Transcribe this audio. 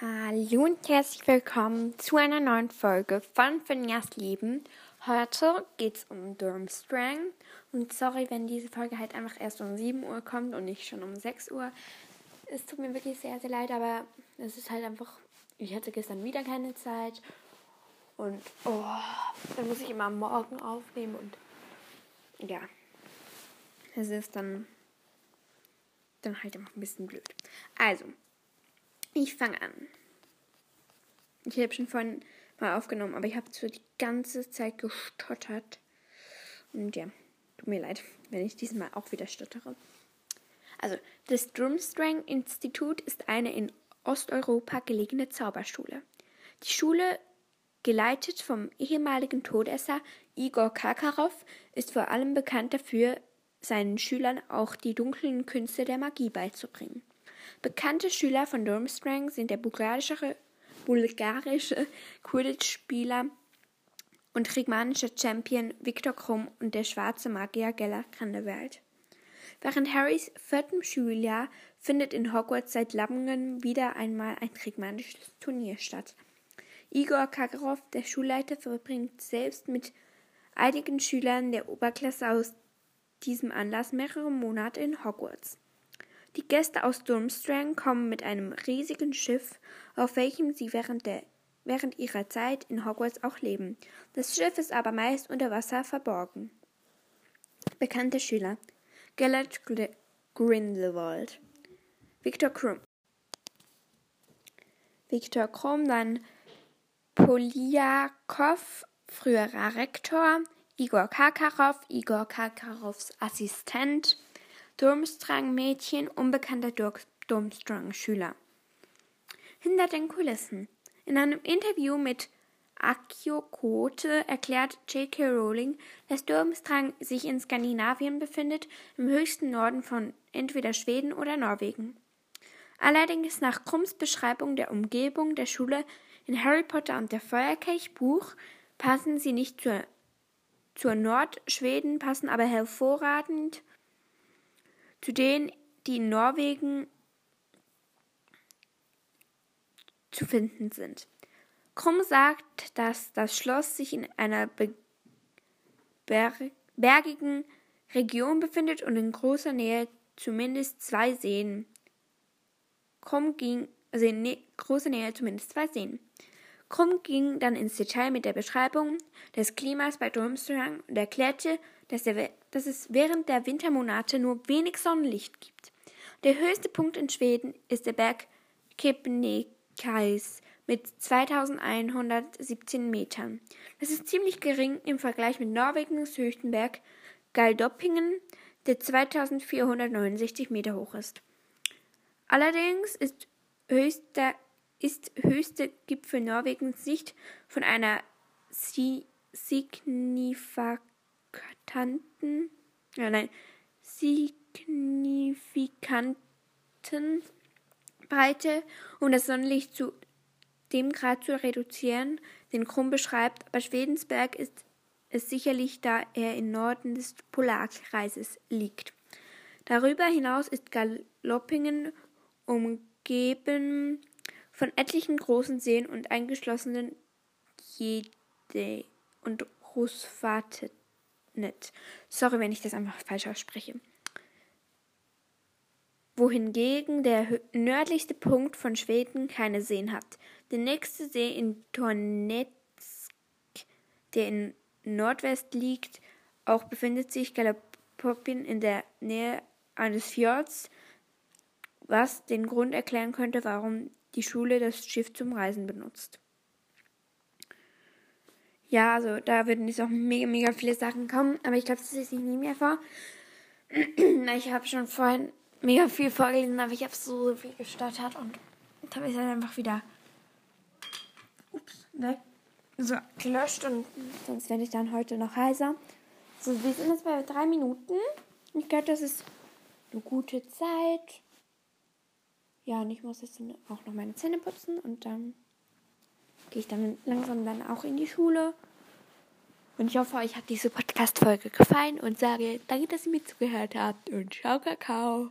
Hallo und herzlich willkommen zu einer neuen Folge von Finjas Leben. Heute geht es um Durmstrang. Und sorry, wenn diese Folge halt einfach erst um 7 Uhr kommt und nicht schon um 6 Uhr. Es tut mir wirklich sehr, sehr leid, aber es ist halt einfach, ich hatte gestern wieder keine Zeit. Und oh, dann muss ich immer morgen aufnehmen und ja, es ist dann, dann halt einfach ein bisschen blöd. Also, ich fange an. Ich habe schon vorhin mal aufgenommen, aber ich habe so die ganze Zeit gestottert. Und ja, tut mir leid, wenn ich diesmal auch wieder stottere. Also, das Drumstrang Institut ist eine in Osteuropa gelegene Zauberschule. Die Schule, geleitet vom ehemaligen Todesser Igor Karkarow, ist vor allem bekannt dafür, seinen Schülern auch die dunklen Künste der Magie beizubringen. Bekannte Schüler von Durmstrang sind der bulgarische, bulgarische Quidditch-Spieler und rigmanische Champion Viktor Krumm und der schwarze Magier Gellert Grindelwald. Während Harrys viertem Schuljahr findet in Hogwarts seit langem wieder einmal ein rigmanisches Turnier statt. Igor Kakarov, der Schulleiter, verbringt selbst mit einigen Schülern der Oberklasse aus diesem Anlass mehrere Monate in Hogwarts. Die Gäste aus Durmstrang kommen mit einem riesigen Schiff, auf welchem sie während, der, während ihrer Zeit in Hogwarts auch leben. Das Schiff ist aber meist unter Wasser verborgen. Bekannte Schüler. Gellert Grindelwald, Viktor Krumm, Viktor Krumm, dann Poliakov, früherer Rektor, Igor Karkarow, Igor Karkarows Assistent, Durmstrang-Mädchen, unbekannter Durmstrang-Schüler. Hinter den Kulissen. In einem Interview mit Akio Kote erklärt J.K. Rowling, dass Durmstrang sich in Skandinavien befindet, im höchsten Norden von entweder Schweden oder Norwegen. Allerdings nach Krumms Beschreibung der Umgebung der Schule in Harry Potter und der Feuerkelch Buch passen sie nicht zur, zur Nordschweden, passen aber hervorragend zu denen, die in Norwegen zu finden sind. Krumm sagt, dass das Schloss sich in einer bergigen Region befindet und in großer Nähe zumindest zwei Seen. Krumm ging, also in großer Nähe zumindest zwei Seen. Krumm ging dann ins Detail mit der Beschreibung des Klimas bei Durmstrang und erklärte, dass, der, dass es während der Wintermonate nur wenig Sonnenlicht gibt. Der höchste Punkt in Schweden ist der Berg Kebnekaise mit 2117 Metern. Das ist ziemlich gering im Vergleich mit Norwegens höchsten Berg Galdoppingen, der 2469 Meter hoch ist. Allerdings ist höchster ist höchste Gipfel Norwegens nicht von einer signifikanten, ja, nein, signifikanten Breite, um das Sonnenlicht zu dem Grad zu reduzieren, den Krumm beschreibt, aber Schwedensberg ist es sicherlich, da er im Norden des Polarkreises liegt. Darüber hinaus ist Galoppingen umgeben von etlichen großen Seen und eingeschlossenen Jede und Rusvatenet. Sorry, wenn ich das einfach falsch ausspreche. Wohingegen der nördlichste Punkt von Schweden keine Seen hat. Der nächste See in Tornetsk, der in Nordwest liegt, auch befindet sich Galapopin in der Nähe eines Fjords, was den Grund erklären könnte, warum die Schule das Schiff zum Reisen benutzt. Ja, also da würden jetzt auch mega, mega viele Sachen kommen, aber ich glaube, das ist nie mehr vor. ich habe schon vorhin mega viel vorgelesen, aber ich habe so viel gestottert und habe ich dann einfach wieder ups, weg. So, gelöscht und sonst werde ich dann heute noch heiser. So, wir sind jetzt bei drei Minuten. Ich glaube, das ist eine gute Zeit. Ja, und ich muss jetzt auch noch meine Zähne putzen und dann gehe ich dann langsam dann auch in die Schule. Und ich hoffe, euch hat diese Podcast-Folge gefallen und sage danke, dass ihr mir zugehört habt und ciao, Kakao.